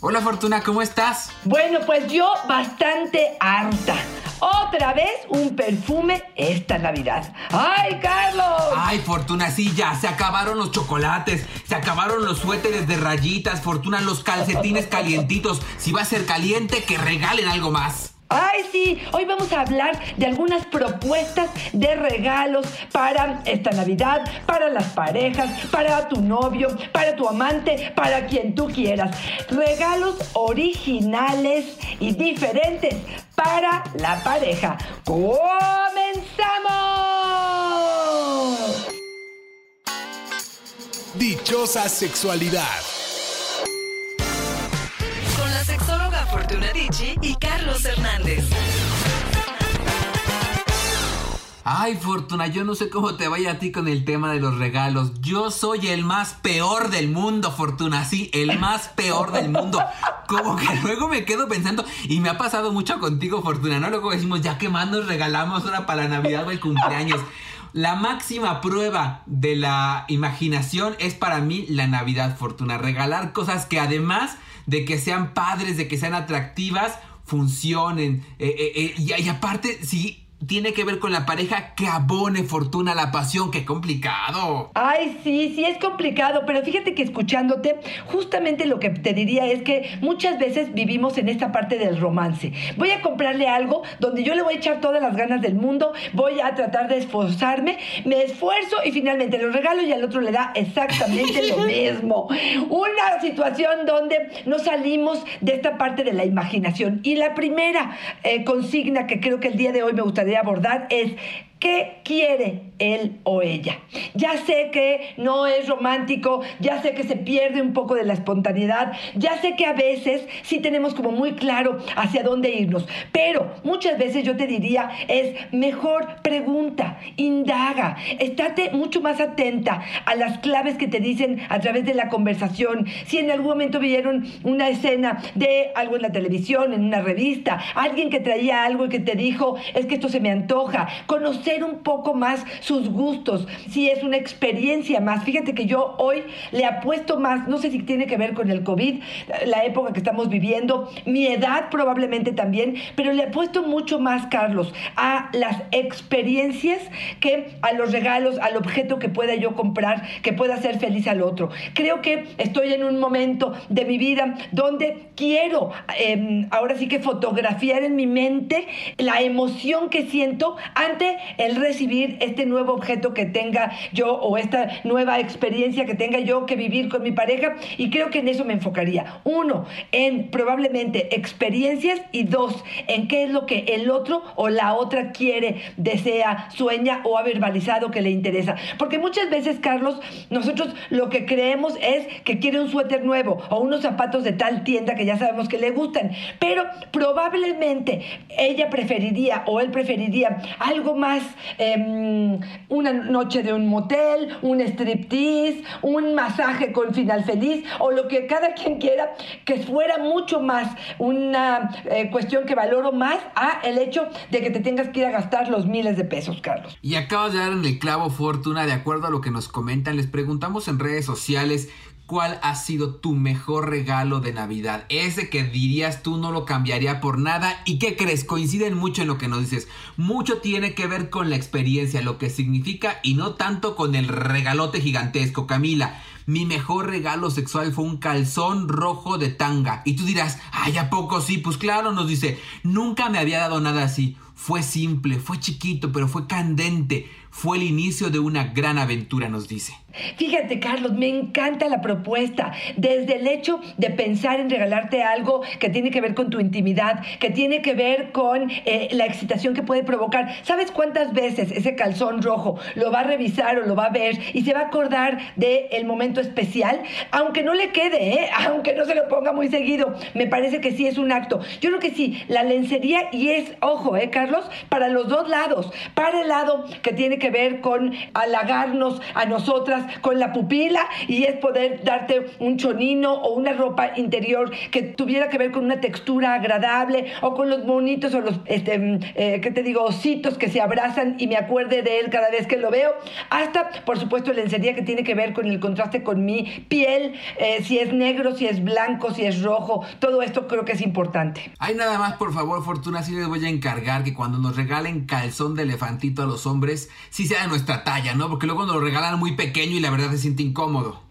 Hola Fortuna, ¿cómo estás? Bueno, pues yo bastante harta. Otra vez un perfume esta Navidad. ¡Ay, Carlos! Ay, Fortuna, sí, ya se acabaron los chocolates, se acabaron los suéteres de rayitas, Fortuna, los calcetines calientitos. Si va a ser caliente, que regalen algo más. Ay, sí, hoy vamos a hablar de algunas propuestas de regalos para esta Navidad, para las parejas, para tu novio, para tu amante, para quien tú quieras. Regalos originales y diferentes para la pareja. ¡Comenzamos! Dichosa sexualidad. Con la sexóloga Fortuna Dicci y Hernández. Ay, Fortuna, yo no sé cómo te vaya a ti con el tema de los regalos. Yo soy el más peor del mundo, Fortuna, sí, el más peor del mundo. Como que luego me quedo pensando, y me ha pasado mucho contigo, Fortuna, ¿no? Luego decimos, ya que más nos regalamos ahora para Navidad o el cumpleaños. La máxima prueba de la imaginación es para mí la Navidad, Fortuna. Regalar cosas que además de que sean padres, de que sean atractivas, funcionen. Eh, eh, eh, y, y aparte, sí, tiene que ver con la pareja que abone fortuna la pasión. ¡Qué complicado! Ay, sí, sí es complicado, pero fíjate que escuchándote, justamente lo que te diría es que muchas veces vivimos en esta parte del romance. Voy a comprarle algo donde yo le voy a echar todas las ganas del mundo, voy a tratar de esforzarme, me esfuerzo y finalmente lo regalo y al otro le da exactamente lo mismo. Una situación donde no salimos de esta parte de la imaginación. Y la primera eh, consigna que creo que el día de hoy me gustaría abordar es ¿Qué quiere él o ella? Ya sé que no es romántico, ya sé que se pierde un poco de la espontaneidad, ya sé que a veces sí tenemos como muy claro hacia dónde irnos, pero muchas veces yo te diría es mejor pregunta, indaga, estate mucho más atenta a las claves que te dicen a través de la conversación. Si en algún momento vieron una escena de algo en la televisión, en una revista, alguien que traía algo y que te dijo, es que esto se me antoja, conocer un poco más sus gustos, si es una experiencia más. Fíjate que yo hoy le apuesto más, no sé si tiene que ver con el COVID, la época que estamos viviendo, mi edad probablemente también, pero le apuesto mucho más, Carlos, a las experiencias que a los regalos, al objeto que pueda yo comprar, que pueda hacer feliz al otro. Creo que estoy en un momento de mi vida donde quiero eh, ahora sí que fotografiar en mi mente la emoción que siento ante el recibir este nuevo objeto que tenga yo o esta nueva experiencia que tenga yo que vivir con mi pareja y creo que en eso me enfocaría. Uno, en probablemente experiencias y dos, en qué es lo que el otro o la otra quiere, desea, sueña o ha verbalizado que le interesa. Porque muchas veces, Carlos, nosotros lo que creemos es que quiere un suéter nuevo o unos zapatos de tal tienda que ya sabemos que le gustan, pero probablemente ella preferiría o él preferiría algo más eh, una noche de un motel, un striptease, un masaje con final feliz o lo que cada quien quiera, que fuera mucho más una eh, cuestión que valoro más a el hecho de que te tengas que ir a gastar los miles de pesos, Carlos. Y acabas de dar en el clavo, Fortuna, de acuerdo a lo que nos comentan, les preguntamos en redes sociales ¿Cuál ha sido tu mejor regalo de Navidad? Ese que dirías tú no lo cambiaría por nada. ¿Y qué crees? Coinciden mucho en lo que nos dices. Mucho tiene que ver con la experiencia, lo que significa y no tanto con el regalote gigantesco. Camila, mi mejor regalo sexual fue un calzón rojo de tanga. Y tú dirás, ay, ¿a poco sí? Pues claro, nos dice, nunca me había dado nada así. Fue simple, fue chiquito, pero fue candente. Fue el inicio de una gran aventura, nos dice. Fíjate, Carlos, me encanta la propuesta. Desde el hecho de pensar en regalarte algo que tiene que ver con tu intimidad, que tiene que ver con eh, la excitación que puede provocar. ¿Sabes cuántas veces ese calzón rojo lo va a revisar o lo va a ver y se va a acordar del momento especial? Aunque no le quede, ¿eh? aunque no se lo ponga muy seguido, me parece que sí es un acto. Yo creo que sí, la lencería y es, ojo, ¿eh, Carlos? Para los dos lados. Para el lado que tiene que ver con halagarnos a nosotras con la pupila y es poder darte un chonino o una ropa interior que tuviera que ver con una textura agradable o con los monitos o los, este, mm, eh, ¿qué te digo? Ositos que se abrazan y me acuerde de él cada vez que lo veo. Hasta, por supuesto, lencería que tiene que ver con el contraste con mi piel, eh, si es negro, si es blanco, si es rojo. Todo esto creo que es importante. Hay nada más, por favor, Fortuna, sí les voy a encargar que cuando nos regalen calzón de elefantito a los hombres, sí sea de nuestra talla, ¿no? Porque luego nos lo regalan muy pequeño y la verdad se siente incómodo.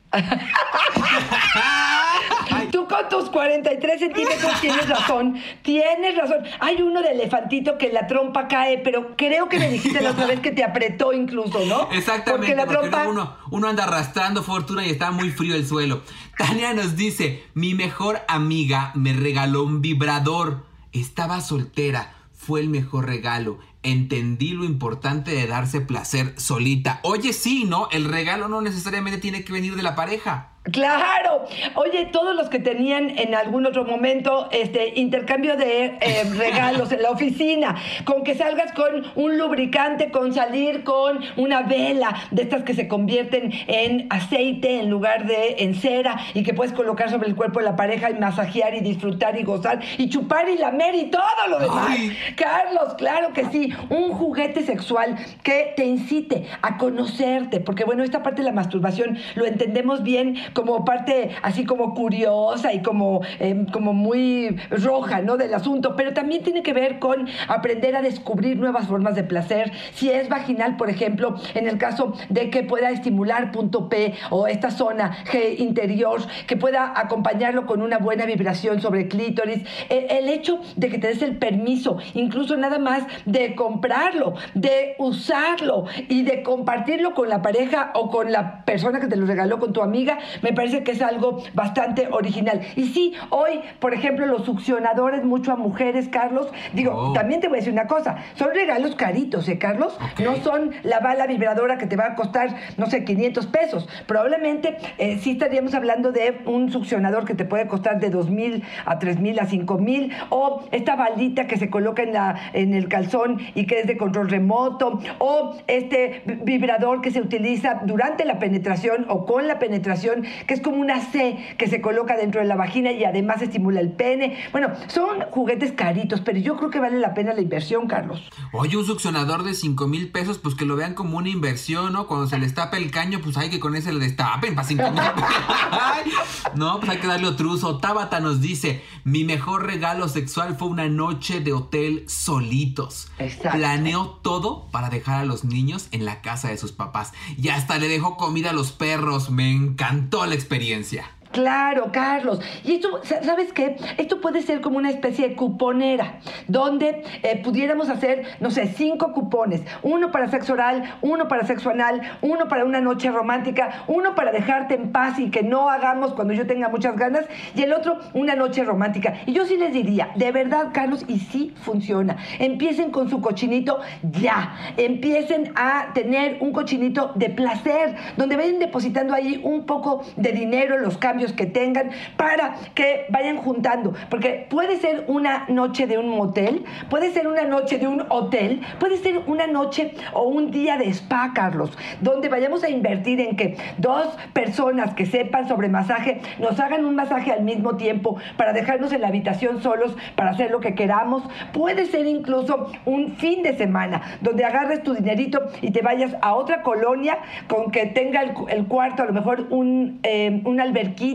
Tú con tus 43 centímetros tienes razón, tienes razón. Hay uno de elefantito que la trompa cae, pero creo que me dijiste la otra vez que te apretó incluso, ¿no? Exactamente, porque, la trompa... uno, uno anda arrastrando fortuna y está muy frío el suelo. Tania nos dice, mi mejor amiga me regaló un vibrador. Estaba soltera, fue el mejor regalo entendí lo importante de darse placer solita. Oye, sí, ¿no? El regalo no necesariamente tiene que venir de la pareja. Claro. Oye, todos los que tenían en algún otro momento este intercambio de eh, regalos en la oficina, con que salgas con un lubricante, con salir con una vela de estas que se convierten en aceite en lugar de en cera y que puedes colocar sobre el cuerpo de la pareja y masajear y disfrutar y gozar y chupar y lamer y todo lo demás. Carlos, claro que sí, un juguete sexual que te incite a conocerte, porque bueno, esta parte de la masturbación lo entendemos bien como parte así como curiosa y como, em, como muy roja, ¿no? Del asunto, pero también tiene que ver con aprender a descubrir nuevas formas de placer. Si es vaginal, por ejemplo, en el caso de que pueda estimular punto P o esta zona G interior, que pueda acompañarlo con una buena vibración sobre clítoris, el, el hecho de que te des el permiso, incluso nada más de comprarlo, de usarlo y de compartirlo con la pareja o con la persona que te lo regaló con tu amiga, me parece que es algo bastante original. Y sí, hoy, por ejemplo, los succionadores, mucho a mujeres, Carlos, digo, oh. también te voy a decir una cosa, son regalos caritos, ¿eh, Carlos? No son la bala vibradora que te va a costar, no sé, 500 pesos. Probablemente eh, sí estaríamos hablando de un succionador que te puede costar de 2 mil a 3 mil a 5 mil, o esta balita que se coloca en, la, en el calzón y que es de control remoto, o este vibrador que se utiliza durante la penetración o con la penetración que es como una C que se coloca dentro de la vagina y además estimula el pene. Bueno, son juguetes caritos, pero yo creo que vale la pena la inversión, Carlos. Oye, un succionador de 5 mil pesos, pues que lo vean como una inversión, ¿no? Cuando se les tapa el caño, pues hay que con ese le destapen para 5 mil No, pues hay que darle otro uso. Tabata nos dice, mi mejor regalo sexual fue una noche de hotel solitos. Exacto. Planeó todo para dejar a los niños en la casa de sus papás. Y hasta le dejó comida a los perros. Me encantó la experiencia. Claro, Carlos. Y esto, ¿sabes qué? Esto puede ser como una especie de cuponera, donde eh, pudiéramos hacer, no sé, cinco cupones. Uno para sexo oral, uno para sexo anal, uno para una noche romántica, uno para dejarte en paz y que no hagamos cuando yo tenga muchas ganas, y el otro, una noche romántica. Y yo sí les diría, de verdad, Carlos, y sí funciona. Empiecen con su cochinito ya. Empiecen a tener un cochinito de placer, donde vayan depositando ahí un poco de dinero, los cambios que tengan para que vayan juntando. Porque puede ser una noche de un motel, puede ser una noche de un hotel, puede ser una noche o un día de spa, Carlos, donde vayamos a invertir en que dos personas que sepan sobre masaje nos hagan un masaje al mismo tiempo para dejarnos en la habitación solos para hacer lo que queramos. Puede ser incluso un fin de semana donde agarres tu dinerito y te vayas a otra colonia con que tenga el, cuarto, a lo mejor un, eh, un alberquín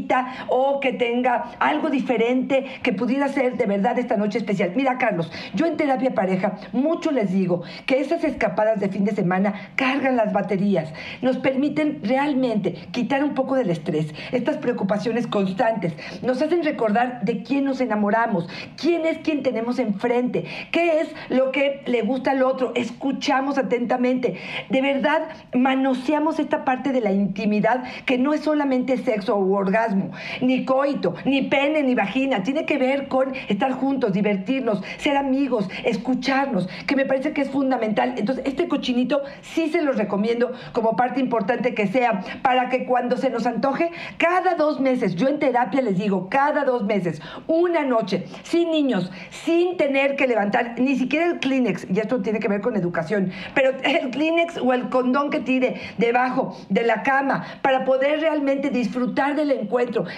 o que tenga algo diferente que pudiera ser de verdad esta noche especial. Mira, Carlos, yo en terapia pareja mucho les digo que esas escapadas de fin de semana cargan las baterías, nos permiten realmente quitar un poco del estrés, estas preocupaciones constantes, nos hacen recordar de quién nos enamoramos, quién es quien tenemos enfrente, qué es lo que le gusta al otro, escuchamos atentamente, de verdad manoseamos esta parte de la intimidad que no es solamente sexo o orgasmo, orgasmo, ni coito, ni pene, ni vagina. Tiene que ver con estar juntos, divertirnos, ser amigos, escucharnos, que me parece que es fundamental. Entonces, este cochinito sí se los recomiendo como parte importante que sea para que cuando se nos antoje, cada dos meses, yo en terapia les digo, cada dos meses, una noche, sin niños, sin tener que levantar ni siquiera el Kleenex, y esto tiene que ver con educación, pero el Kleenex o el condón que tire debajo de la cama para poder realmente disfrutar del encuentro,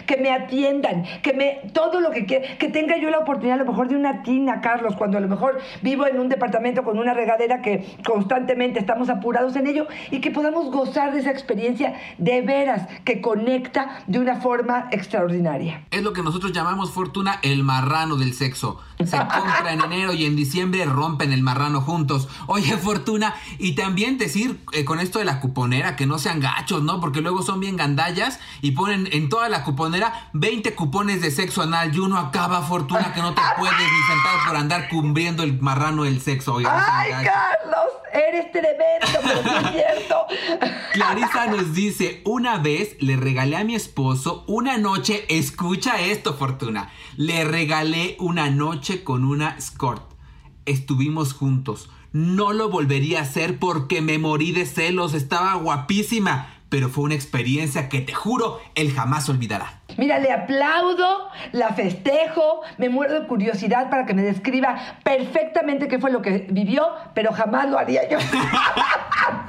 que me atiendan, que me todo lo que quiera, que tenga yo la oportunidad a lo mejor de una tina, Carlos, cuando a lo mejor vivo en un departamento con una regadera que constantemente estamos apurados en ello y que podamos gozar de esa experiencia de veras que conecta de una forma extraordinaria. Es lo que nosotros llamamos fortuna el marrano del sexo. Se compra en enero y en diciembre rompen el marrano juntos. Oye, Fortuna, y también decir eh, con esto de la cuponera que no sean gachos, ¿no? Porque luego son bien gandallas y ponen en toda la cuponera 20 cupones de sexo anal y uno acaba, Fortuna, que no te puedes ni sentar por andar cubriendo el marrano del sexo. Oye, ¡Ay. Carlos! Eres tremendo, pero sí es cierto. Clarisa nos dice, una vez le regalé a mi esposo una noche, escucha esto Fortuna, le regalé una noche con una escort. Estuvimos juntos. No lo volvería a hacer porque me morí de celos, estaba guapísima, pero fue una experiencia que te juro, él jamás olvidará. Mira, le aplaudo, la festejo, me muero de curiosidad para que me describa perfectamente qué fue lo que vivió, pero jamás lo haría yo.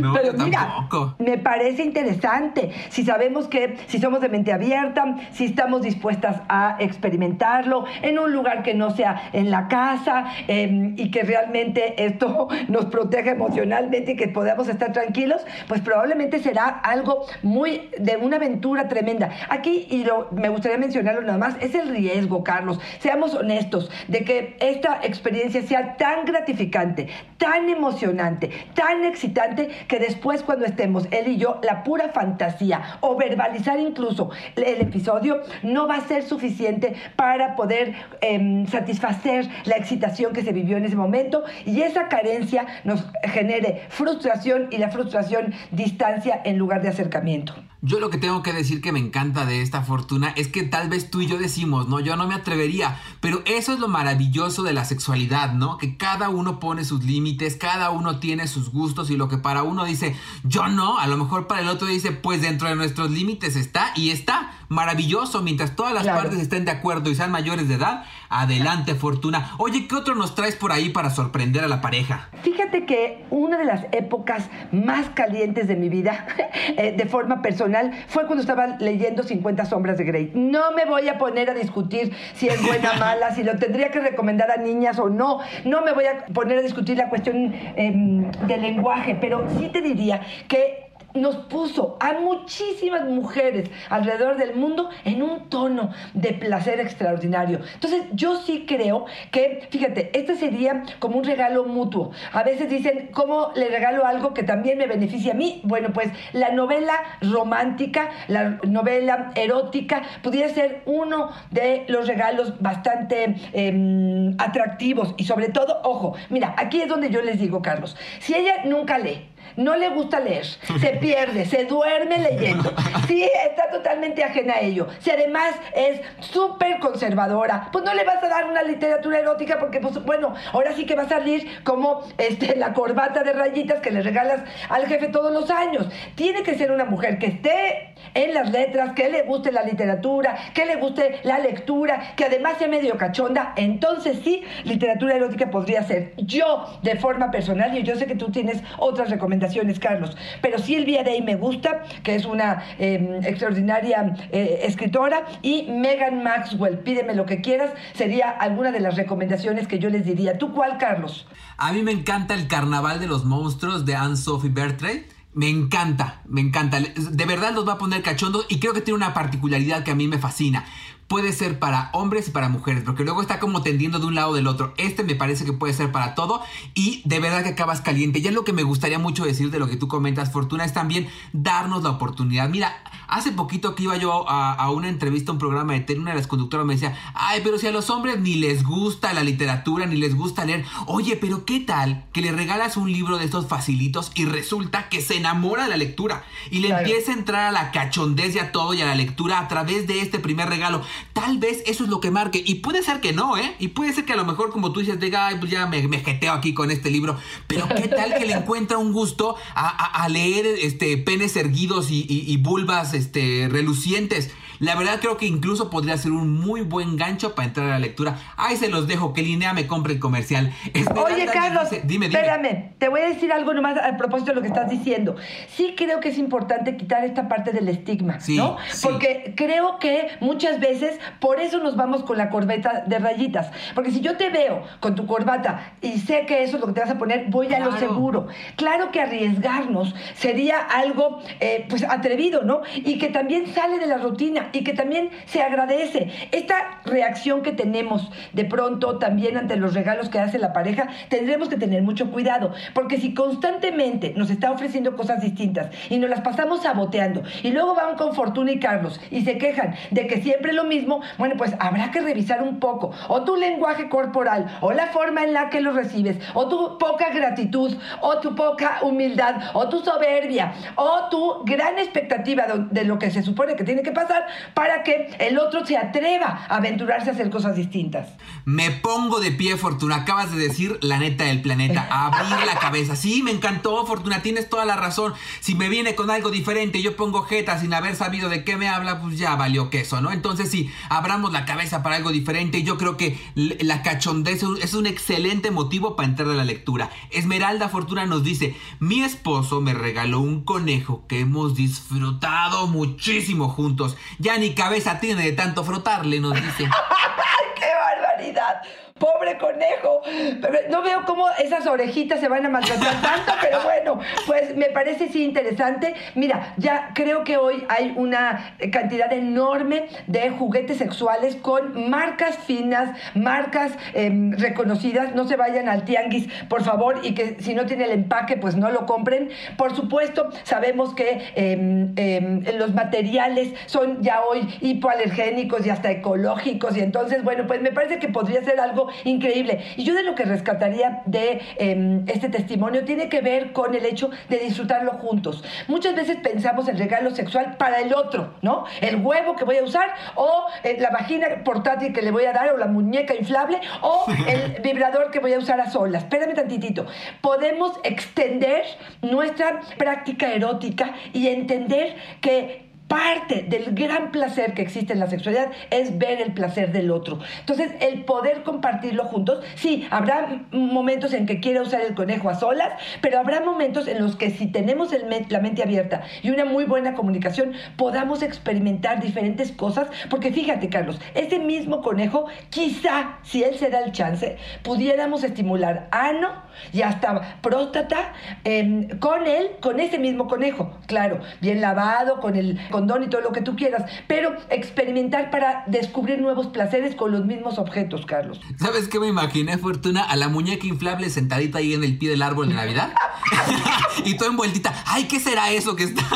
No, Pero mira, tampoco. me parece interesante. Si sabemos que, si somos de mente abierta, si estamos dispuestas a experimentarlo en un lugar que no sea en la casa eh, y que realmente esto nos proteja emocionalmente y que podamos estar tranquilos, pues probablemente será algo muy de una aventura tremenda. Aquí, y lo, me gustaría mencionarlo nada más, es el riesgo, Carlos. Seamos honestos de que esta experiencia sea tan gratificante, tan emocionante, tan excitante, que después cuando estemos él y yo, la pura fantasía o verbalizar incluso el episodio no va a ser suficiente para poder em, satisfacer la excitación que se vivió en ese momento y esa carencia nos genere frustración y la frustración distancia en lugar de acercamiento. Yo lo que tengo que decir que me encanta de esta fortuna es que tal vez tú y yo decimos, no, yo no me atrevería, pero eso es lo maravilloso de la sexualidad, ¿no? Que cada uno pone sus límites, cada uno tiene sus gustos y lo que para uno dice, yo no, a lo mejor para el otro dice, pues dentro de nuestros límites está y está maravilloso, mientras todas las Claro. partes estén de acuerdo y sean mayores de edad, adelante fortuna. Oye, ¿qué otro nos traes por ahí para sorprender a la pareja? Fíjate que una de las épocas más calientes de mi vida, eh, de forma personal, fue cuando estaba leyendo 50 sombras de Grey. No me voy a poner a discutir si es buena o mala, si lo tendría que recomendar a niñas o no. No me voy a poner a discutir la cuestión em, del lenguaje, pero sí te diría que nos puso a muchísimas mujeres alrededor del mundo en un tono de placer extraordinario. Entonces, yo sí creo que, fíjate, este sería como un regalo mutuo. A veces dicen, ¿cómo le regalo algo que también me beneficia a mí? Bueno, pues la novela romántica, la novela erótica, pudiera ser uno de los regalos bastante em, atractivos y sobre todo, ojo, mira, aquí es donde yo les digo, Carlos, si ella nunca lee, no le gusta leer, se pierde, se duerme leyendo, sí está totalmente ajena a ello, si además es súper conservadora, pues no le vas a dar una literatura erótica porque, pues bueno, ahora sí que va a salir como este, la corbata de rayitas que le regalas al jefe todos los años. Tiene que ser una mujer que esté en las letras, que le guste la literatura, que le guste la lectura, que además sea medio cachonda, entonces sí, literatura erótica podría ser. Yo, de forma personal, y yo sé que tú tienes otras recomendaciones, Carlos, pero Silvia Day me gusta, que es una eh, extraordinaria eh, escritora, y Megan Maxwell, pídeme lo que quieras, sería alguna de las recomendaciones que yo les diría. ¿Tú cuál, Carlos? A mí me encanta el Carnaval de los Monstruos de Anne-Sophie Bertrand. Me encanta, me encanta. De verdad los va a poner cachondos y creo que tiene una particularidad que a mí me fascina. Puede ser para hombres y para mujeres, porque luego está como tendiendo de un lado o del otro. Este me parece que puede ser para todo y de verdad que acabas caliente. Ya lo que me gustaría mucho decir de lo que tú comentas, Fortuna, es también darnos la oportunidad. Mira, Hace poquito que iba yo a, a una entrevista, a un programa de tele, una de las conductoras me decía, ay, pero si a los hombres ni les gusta la literatura, ni les gusta leer, oye, pero ¿qué tal que le regalas un libro de estos facilitos y resulta que se enamora de la lectura y le Claro. empieza a entrar a la cachondez y a todo y a la lectura a través de este primer regalo? Tal vez eso es lo que marque. Y puede ser que no, ¿eh? Y puede ser que a lo mejor, como tú dices, diga, ay, pues ya me, me jeteo aquí con este libro. Pero ¿qué tal que le encuentra un gusto a, a- a leer este, penes erguidos y, y- y vulvas este, relucientes? La verdad creo que incluso podría ser un muy buen gancho para entrar a la lectura. Ahí se los dejo, que Linea me compre el comercial. Esmeralda Oye, Carlos, dice- dime, dime. espérame, te voy a decir algo nomás a propósito de lo que estás diciendo. Sí creo que es importante quitar esta parte del estigma, Sí, ¿no? sí. Porque creo que muchas veces por eso nos vamos con la corbeta de rayitas. Porque si yo te veo con tu corbata y sé que eso es lo que te vas a poner, voy a lo seguro. Claro que arriesgarnos sería algo eh, pues atrevido, ¿no? Y que también sale de la rutina y que también se agradece. Esta reacción que tenemos de pronto también ante los regalos que hace la pareja, tendremos que tener mucho cuidado, porque si constantemente nos está ofreciendo cosas distintas y nos las pasamos saboteando y luego van con Fortuna y Carlos y se quejan de que siempre lo mismo, bueno, pues habrá que revisar un poco o tu lenguaje corporal o la forma en la que lo recibes o tu poca gratitud o tu poca humildad o tu soberbia o tu gran expectativa de, lo que se supone que tiene que pasar para que el otro se atreva a aventurarse a hacer cosas distintas. Me pongo de pie, Fortuna. Acabas de decir la neta del planeta. Abrir la cabeza. Sí, me encantó, Fortuna. Tienes toda la razón. Si me viene con algo diferente y yo pongo jeta sin haber sabido de qué me habla, pues ya valió queso, ¿no? Entonces sí, abramos la cabeza para algo diferente. Yo creo que la cachondez es un excelente motivo para entrar a la lectura. Esmeralda Fortuna nos dice, mi esposo me regaló un conejo que hemos disfrutado muchísimo juntos. Ya ni cabeza tiene de tanto frotarle, nos dice. ¡Ay, qué barbaridad! Pobre conejo. No veo cómo esas orejitas se van a maltratar tanto, pero bueno, pues me parece sí interesante. Mira, ya creo que hoy hay una cantidad enorme de juguetes sexuales con marcas finas, marcas em, reconocidas. No se vayan al tianguis, por favor, y que si no tiene el empaque, pues no lo compren. Por supuesto, sabemos que em, em, los materiales son ya hoy hipoalergénicos y hasta ecológicos, y entonces, bueno, pues me parece que podría ser algo increíble. Y yo de lo que rescataría de em, este testimonio tiene que ver con el hecho de disfrutarlo juntos. Muchas veces pensamos el regalo sexual para el otro, ¿no? El huevo que voy a usar o eh, la vagina portátil que le voy a dar o la muñeca inflable o el vibrador que voy a usar a solas. Espérame tantitito. Podemos extender nuestra práctica erótica y entender que parte del gran placer que existe en la sexualidad es ver el placer del otro. Entonces, el poder compartirlo juntos, sí, habrá momentos en que quiera usar el conejo a solas, pero habrá momentos en los que si tenemos la mente abierta y una muy buena comunicación, podamos experimentar diferentes cosas, porque fíjate, Carlos, ese mismo conejo, quizá, si él se da el chance, pudiéramos estimular ano y hasta próstata em, con él, con ese mismo conejo, claro, bien lavado, con el condón y todo lo que tú quieras, pero experimentar para descubrir nuevos placeres con los mismos objetos, Carlos. ¿Sabes qué me imaginé, Fortuna? A la muñeca inflable sentadita ahí en el pie del árbol de Navidad. y toda envueltita. Ay, ¿qué será eso que está?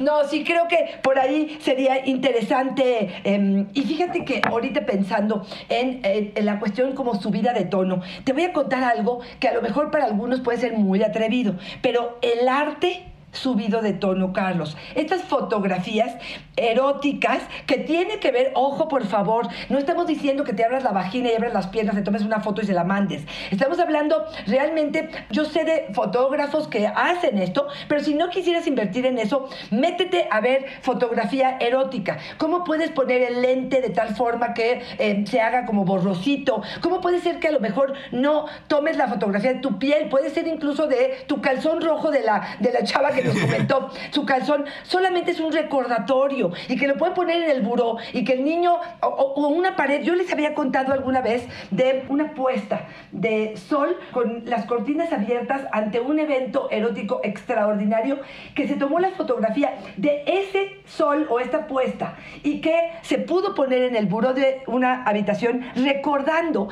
No, sí creo que por ahí sería interesante. em, y fíjate que ahorita pensando en, en- en la cuestión como subida de tono, te voy a contar algo que a lo mejor para algunos puede ser muy atrevido, pero el arte subido de tono, Carlos. Estas fotografías eróticas que tiene que ver, ojo por favor, no estamos diciendo que te abras la vagina y abras las piernas, te tomes una foto y se la mandes. Estamos hablando realmente, yo sé de fotógrafos que hacen esto, pero si no quisieras invertir en eso, métete a ver fotografía erótica. ¿Cómo puedes poner el lente de tal forma que eh, se haga como borrosito? ¿Cómo puede ser que a lo mejor no tomes la fotografía de tu piel? Puede ser incluso de tu calzón rojo de la, de la chava que nos comentó. Su calzón solamente es un recordatorio y que lo pueden poner en el buró y que el niño o, o- o una pared. Yo les había contado alguna vez de una puesta de sol con las cortinas abiertas ante un evento erótico extraordinario que se tomó la fotografía de ese sol o esta puesta y que se pudo poner en el buró de una habitación recordando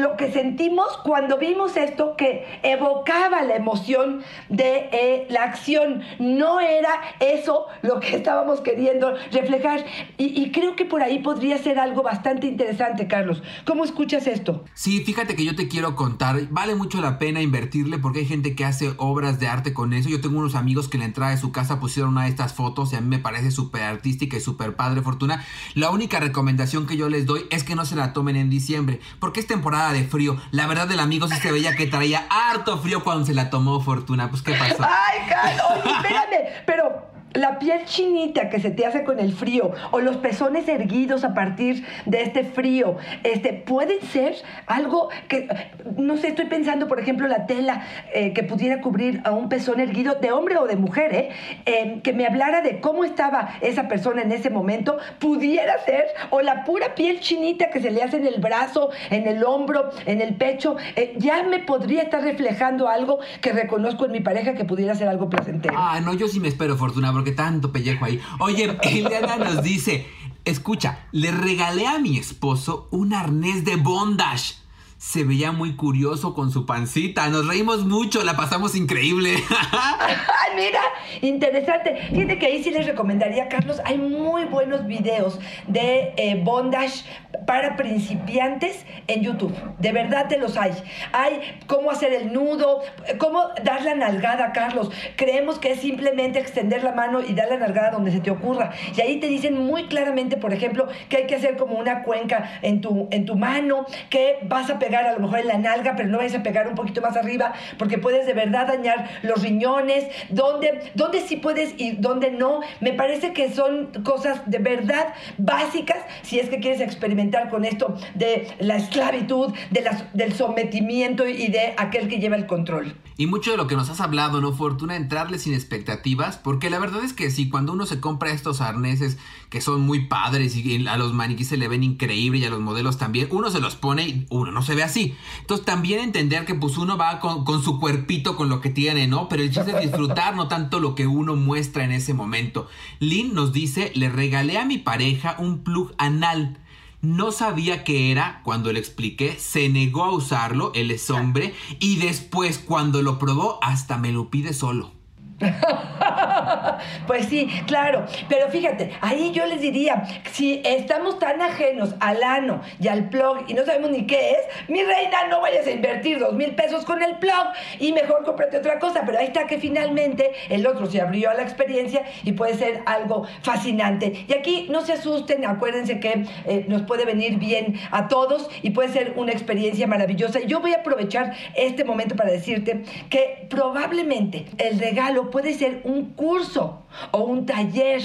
lo que sentimos cuando vimos esto que evocaba la emoción de eh, la acción. No era eso lo que estábamos queriendo reflejar. Y, y creo que por ahí podría ser algo bastante interesante, Carlos. ¿Cómo escuchas esto? Sí, fíjate que yo te quiero contar, vale mucho la pena invertirle porque hay gente que hace obras de arte con eso. Yo tengo unos amigos que en la entrada de su casa pusieron una de estas fotos y a mí me parece súper artística y súper padre, Fortuna. La única recomendación que yo les doy es que no se la tomen en diciembre, porque es temporada de frío. La verdad, el amigo sí se veía que traía harto frío cuando se la tomó Fortuna. Pues, ¿qué pasó? Ay, Carlos, espérame, pero la piel chinita que se te hace con el frío o los pezones erguidos a partir de este frío, este, pueden ser algo que, no sé, estoy pensando, por ejemplo, la tela eh, que pudiera cubrir a un pezón erguido de hombre o de mujer, ¿eh? Eh, que me hablara de cómo estaba esa persona en ese momento, pudiera ser, o la pura piel chinita que se le hace en el brazo, en el hombro, en el pecho, eh, ya me podría estar reflejando algo que reconozco en mi pareja que pudiera ser algo placentero. Ah, no, yo sí me espero, Fortuna, porque tanto pellejo ahí. Oye, Eliana nos dice, escucha, le regalé a mi esposo un arnés de bondage. Se veía muy curioso con su pancita. Nos reímos mucho, la pasamos increíble. Mira, interesante. Fíjate que ahí sí les recomendaría, Carlos, hay muy buenos videos de eh, bondage para principiantes en YouTube. De verdad te los hay. Hay cómo hacer el nudo, cómo dar la nalgada, Carlos. Creemos que es simplemente extender la mano y dar la nalgada donde se te ocurra. Y ahí te dicen muy claramente, por ejemplo, que hay que hacer como una cuenca en tu, en tu mano, que vas a pegar a lo mejor en la nalga, pero no vayas a pegar un poquito más arriba, porque puedes de verdad dañar los riñones, donde, donde sí puedes y donde no. Me parece que son cosas de verdad básicas si es que quieres experimentar con esto de la esclavitud, de las- del sometimiento y de aquel que lleva el control. Y mucho de lo que nos has hablado, ¿no, Fortuna? Entrarle sin expectativas, porque la verdad es que sí, cuando uno se compra estos arneses que son muy padres y a los maniquíes se le ven increíble y a los modelos también, uno se los pone y uno no se ve así. Entonces también entender que pues uno va con, con su cuerpito, con lo que tiene, ¿no? Pero el chiste es disfrutar, no tanto lo que uno muestra en ese momento. Lynn nos dice, le regalé a mi pareja un plug anal. No sabía qué era cuando le expliqué, se negó a usarlo, él es hombre, y después cuando lo probó hasta me lo pide solo. Pues sí, claro. Pero fíjate, ahí yo les diría, si estamos tan ajenos al ano y al plug y no sabemos ni qué es, mi reina, no vayas a invertir dos mil pesos con el plug y mejor cómprate otra cosa. Pero ahí está que finalmente el otro se abrió a la experiencia y puede ser algo fascinante. Y aquí no se asusten, acuérdense que eh, nos puede venir bien a todos y puede ser una experiencia maravillosa. Yo voy a aprovechar este momento para decirte que probablemente el regalo puede ser un curso o un taller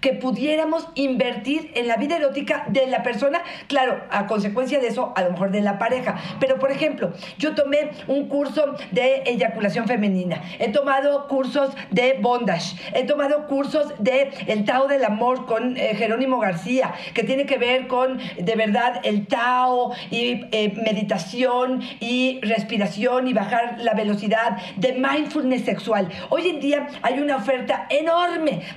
que pudiéramos invertir en la vida erótica de la persona, claro, a consecuencia de eso, a lo mejor de la pareja. Pero, por ejemplo, yo tomé un curso de eyaculación femenina, he tomado cursos de bondage, he tomado cursos de el Tao del Amor con eh, Jerónimo García, que tiene que ver con, de verdad, el Tao y eh, meditación y respiración y bajar la velocidad de mindfulness sexual. Hoy en día hay una oferta enorme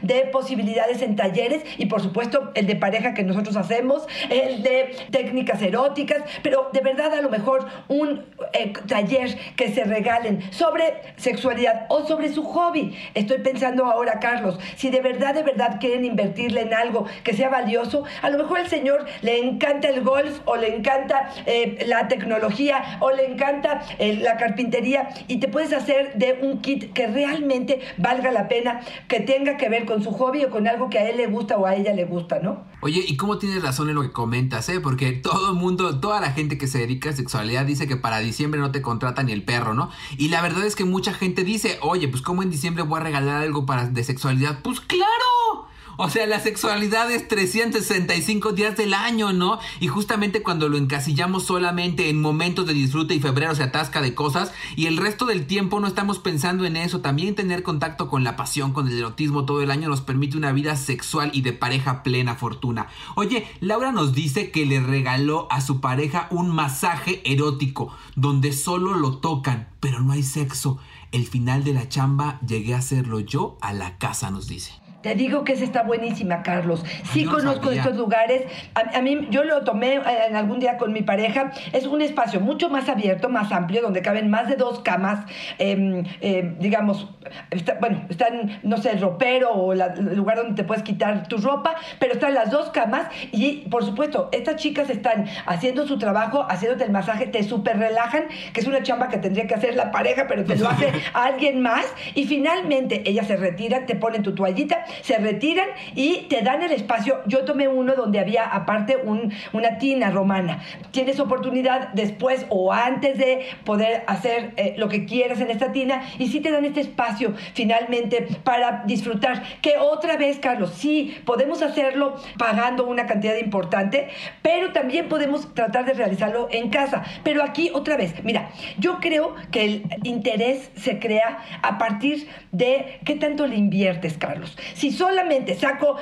de posibilidades en talleres y por supuesto el de pareja que nosotros hacemos, el de técnicas eróticas, pero de verdad a lo mejor un eh, taller que se regalen sobre sexualidad o sobre su hobby. Estoy pensando ahora, Carlos, si de verdad, de verdad quieren invertirle en algo que sea valioso, a lo mejor al señor le encanta el golf o le encanta eh, la tecnología o le encanta eh, la carpintería y te puedes hacer de un kit que realmente valga la pena, que tenga que ver con su hobby o con algo que a él le gusta o a ella le gusta, ¿no? Oye, ¿y cómo tienes razón en lo que comentas, eh? Porque todo el mundo, toda la gente que se dedica a sexualidad dice que para diciembre no te contrata ni el perro, ¿no? Y la verdad es que mucha gente dice, oye, pues ¿cómo en diciembre voy a regalar algo para, de sexualidad? Pues claro. O sea, la sexualidad es 365 días del año, ¿no? Y justamente cuando lo encasillamos solamente en momentos de disfrute y febrero se atasca de cosas y el resto del tiempo no estamos pensando en eso, también tener contacto con la pasión, con el erotismo todo el año nos permite una vida sexual y de pareja plena fortuna. Oye, Laura nos dice que le regaló a su pareja un masaje erótico donde solo lo tocan, pero no hay sexo. El final de la chamba llegué a hacerlo yo a la casa, nos dice. Te digo que esa está buenísima, Carlos. Sí no conozco sabía. estos lugares. A, a mí, yo lo tomé eh, en algún día con mi pareja. Es un espacio mucho más abierto, más amplio, donde caben más de dos camas. em, em, digamos, está- bueno, están, no sé, el ropero o la- el lugar donde te puedes quitar tu ropa, pero están las dos camas y, por supuesto, estas chicas están haciendo su trabajo, haciéndote el masaje, te súper relajan, que es una chamba que tendría que hacer la pareja, pero te lo hace alguien más. Y finalmente ellas se retiran, te ponen tu toallita, se retiran y te dan el espacio. Yo tomé uno donde había aparte un- una tina romana. Tienes oportunidad después o antes de poder hacer eh, lo que quieras en esta tina y sí te dan este espacio finalmente para disfrutar. Que otra vez, Carlos, sí, podemos hacerlo pagando una cantidad importante, pero también podemos tratar de realizarlo en casa. Pero aquí otra vez, mira, yo creo que el interés se crea a partir de qué tanto le inviertes, Carlos. Solamente saco,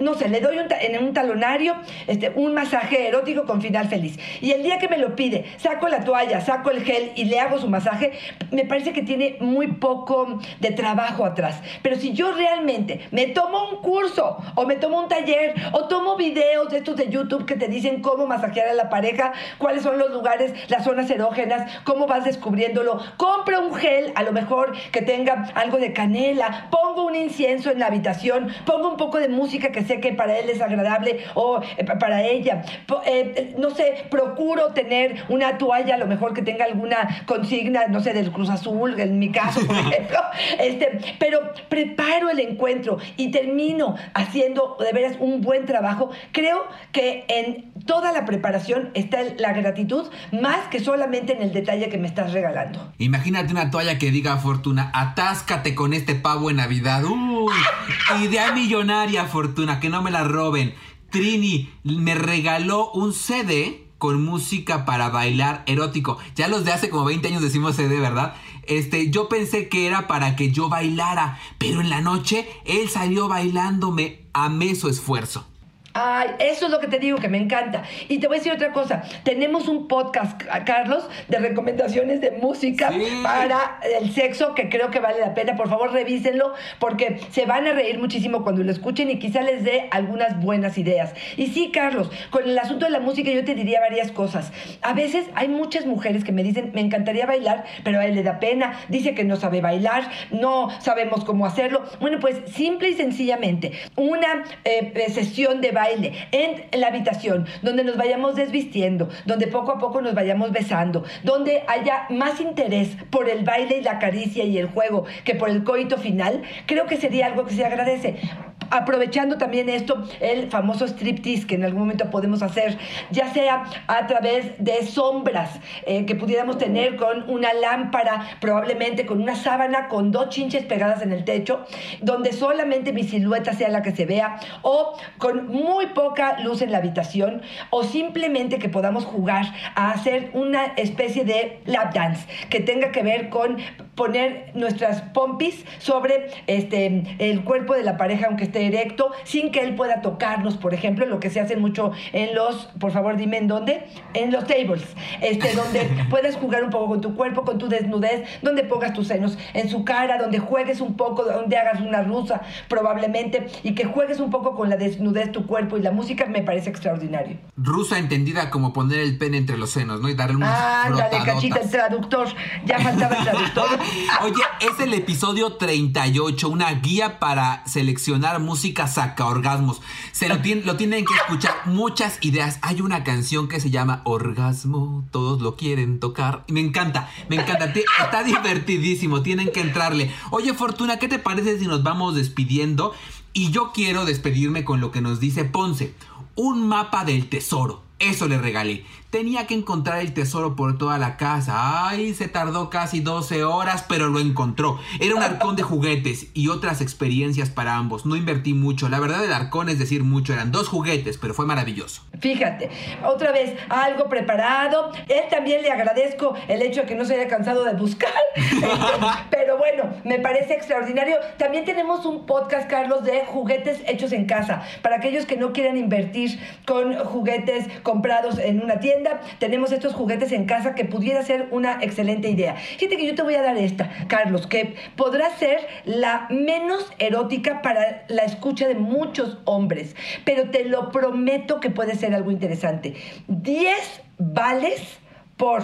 no sé, le doy en un talonario este, un masaje erótico con final feliz y el día que me lo pide, saco la toalla, saco el gel y le hago su masaje, me parece que tiene muy poco de trabajo atrás. Pero si yo realmente me tomo un curso o me tomo un taller o tomo videos de estos de YouTube que te dicen cómo masajear a la pareja, cuáles son los lugares, las zonas erógenas, cómo vas descubriéndolo, compra un gel a lo mejor que tenga algo de canela, pongo un incienso en la habitación, pongo un poco de música que sé que para él es agradable o eh, pa- para ella, Po- eh, no sé, procuro tener una toalla a lo mejor que tenga alguna consigna, no sé, del Cruz Azul, en mi caso, por ejemplo, este, pero preparo el encuentro y termino haciendo de veras un buen trabajo. Creo que en toda la preparación está la gratitud más que solamente en el detalle que me estás regalando. Imagínate una toalla que diga Fortuna, atáscate con este pavo en Navidad. Uy, idea millonaria, Fortuna, que no me la roben. Trini me regaló un CD con música para bailar erótico. Ya los de hace como 20 años decimos CD, ¿verdad? Este, yo pensé que era para que yo bailara, pero en la noche él salió bailando, me amé su esfuerzo. Ay, eso es lo que te digo que me encanta. Y te voy a decir otra cosa. Tenemos un podcast, Carlos, de recomendaciones de música Sí. para el sexo que creo que vale la pena. Por favor, revísenlo porque se van a reír muchísimo cuando lo escuchen y quizá les dé algunas buenas ideas. Y sí, Carlos, con el asunto de la música yo te diría varias cosas. A veces hay muchas mujeres que me dicen, me encantaría bailar, pero a él le da pena, dice que no sabe bailar, no sabemos cómo hacerlo. Bueno, pues simple y sencillamente, una eh, eh, sesión de en la habitación, donde nos vayamos desvistiendo, donde poco a poco nos vayamos besando, donde haya más interés por el baile y la caricia y el juego que por el coito final, creo que sería algo que se agradece. Aprovechando también esto, el famoso striptease que en algún momento podemos hacer, ya sea a través de sombras eh, que pudiéramos tener con una lámpara, probablemente con una sábana con dos chinches pegadas en el techo, donde solamente mi silueta sea la que se vea, o con muy poca luz en la habitación, o simplemente que podamos jugar a hacer una especie de lap dance que tenga que ver con poner nuestras pompis sobre este, el cuerpo de la pareja, aunque esté erecto, sin que él pueda tocarnos, por ejemplo, lo que se hace mucho en los, por favor dime en dónde, en los tables, este, donde puedes jugar un poco con tu cuerpo, con tu desnudez, donde pongas tus senos en su cara, donde juegues un poco, donde hagas una rusa probablemente, y que juegues un poco con la desnudez, tu cuerpo y la música, me parece extraordinario. Rusa entendida como poner el pene entre los senos, ¿no? Y darle unas Ándale, frotadotas. cachita, el traductor, ya faltaba el traductor. Oye, es el episodio 38, una guía para seleccionar música saca orgasmos. Se lo, tien- lo tienen que escuchar muchas ideas. Hay una canción que se llama Orgasmo, todos lo quieren tocar. Me encanta, me encanta. Está divertidísimo, tienen que entrarle. Oye, Fortuna, ¿qué te parece si nos vamos despidiendo? Y yo quiero despedirme con lo que nos dice Ponce. Un mapa del tesoro. Eso le regalé. Tenía que encontrar el tesoro por toda la casa. Ay, se tardó casi 12 horas, pero lo encontró. Era un arcón de juguetes y otras experiencias para ambos. No invertí mucho. La verdad, el arcón es decir mucho. Eran dos juguetes, pero fue maravilloso. Fíjate, otra vez, algo preparado. Él también le agradezco el hecho de que no se haya cansado de buscar. Pero bueno, me parece extraordinario. También tenemos un podcast, Carlos, de juguetes hechos en casa. Para aquellos que no quieran invertir con juguetes comprados en una tienda, tenemos estos juguetes en casa que pudiera ser una excelente idea. Fíjate que yo te voy a dar esta, Carlos, que podrá ser la menos erótica para la escucha de muchos hombres, pero te lo prometo que puede ser algo interesante. 10 vales por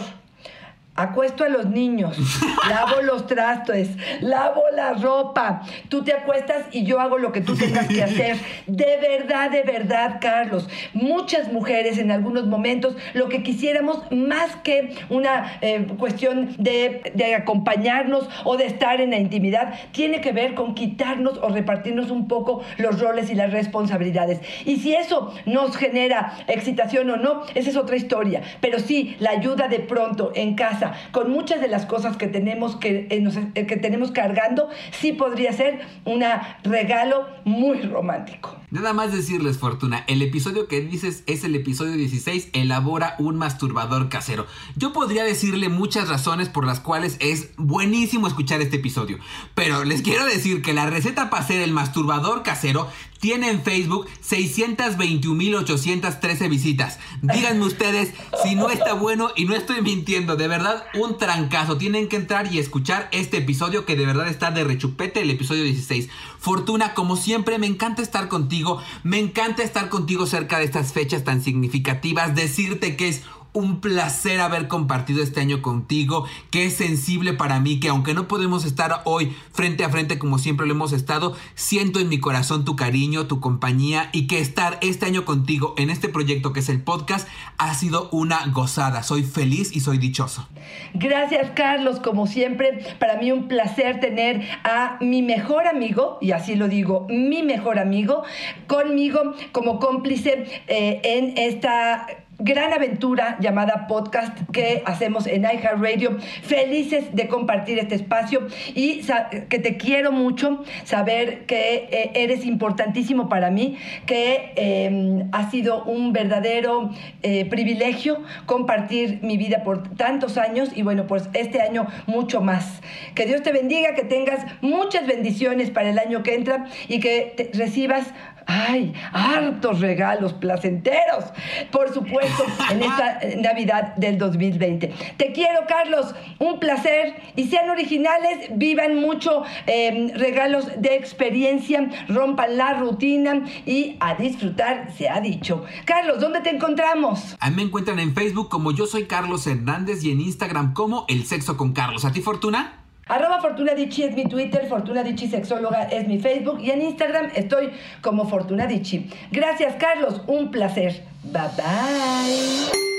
acuesto a los niños, lavo los trastos, lavo la ropa, tú te acuestas y yo hago lo que tú tengas que hacer. De verdad, de verdad, Carlos, muchas mujeres en algunos momentos lo que quisiéramos más que una eh, cuestión de, de acompañarnos o de estar en la intimidad, tiene que ver con quitarnos o repartirnos un poco los roles y las responsabilidades. Y si eso nos genera excitación o no, esa es otra historia. Pero sí, la ayuda de pronto en casa, con muchas de las cosas que tenemos que, eh, eh, que tenemos cargando, sí podría ser un regalo muy romántico. Nada más decirles, Fortuna, el episodio que dices es el episodio 16, elabora un masturbador casero. Yo podría decirle muchas razones por las cuales es buenísimo escuchar este episodio, pero les quiero decir que la receta para hacer el masturbador casero tiene en Facebook 621.813 visitas. Díganme ustedes si no está bueno y no estoy mintiendo, de verdad, un trancazo. Tienen que entrar y escuchar este episodio que de verdad está de rechupete, el episodio 16. Fortuna, como siempre, me encanta estar contigo, me encanta estar contigo cerca de estas fechas tan significativas, decirte que es un placer haber compartido este año contigo, que es sensible para mí, que aunque no podemos estar hoy frente a frente como siempre lo hemos estado, siento en mi corazón tu cariño, tu compañía y que estar este año contigo en este proyecto que es el podcast ha sido una gozada. Soy feliz y soy dichoso. Gracias, Carlos. Como siempre, para mí un placer tener a mi mejor amigo, y así lo digo, mi mejor amigo, conmigo como cómplice eh, en esta gran aventura llamada podcast que hacemos en iHeartRadio. Felices de compartir este espacio y que te quiero mucho, saber que eh, eres importantísimo para mí, que eh, ha sido un verdadero eh, privilegio compartir mi vida por tantos años y bueno, pues este año mucho más. Que Dios te bendiga, que tengas muchas bendiciones para el año que entra y que recibas Ay, hartos regalos placenteros, por supuesto, en esta Navidad del 2020. Te quiero, Carlos, un placer y sean originales, vivan mucho eh, regalos de experiencia, rompan la rutina y a disfrutar, se ha dicho. Carlos, ¿dónde te encontramos? A mí me encuentran en Facebook como yo soy Carlos Hernández y en Instagram como El Sexo con Carlos. ¿A ti, Fortuna? Arroba Fortuna Dichi es mi Twitter, Fortuna Dichi Sexóloga es mi Facebook y en Instagram estoy como Fortuna Dichi. Gracias, Carlos, un placer. Bye bye.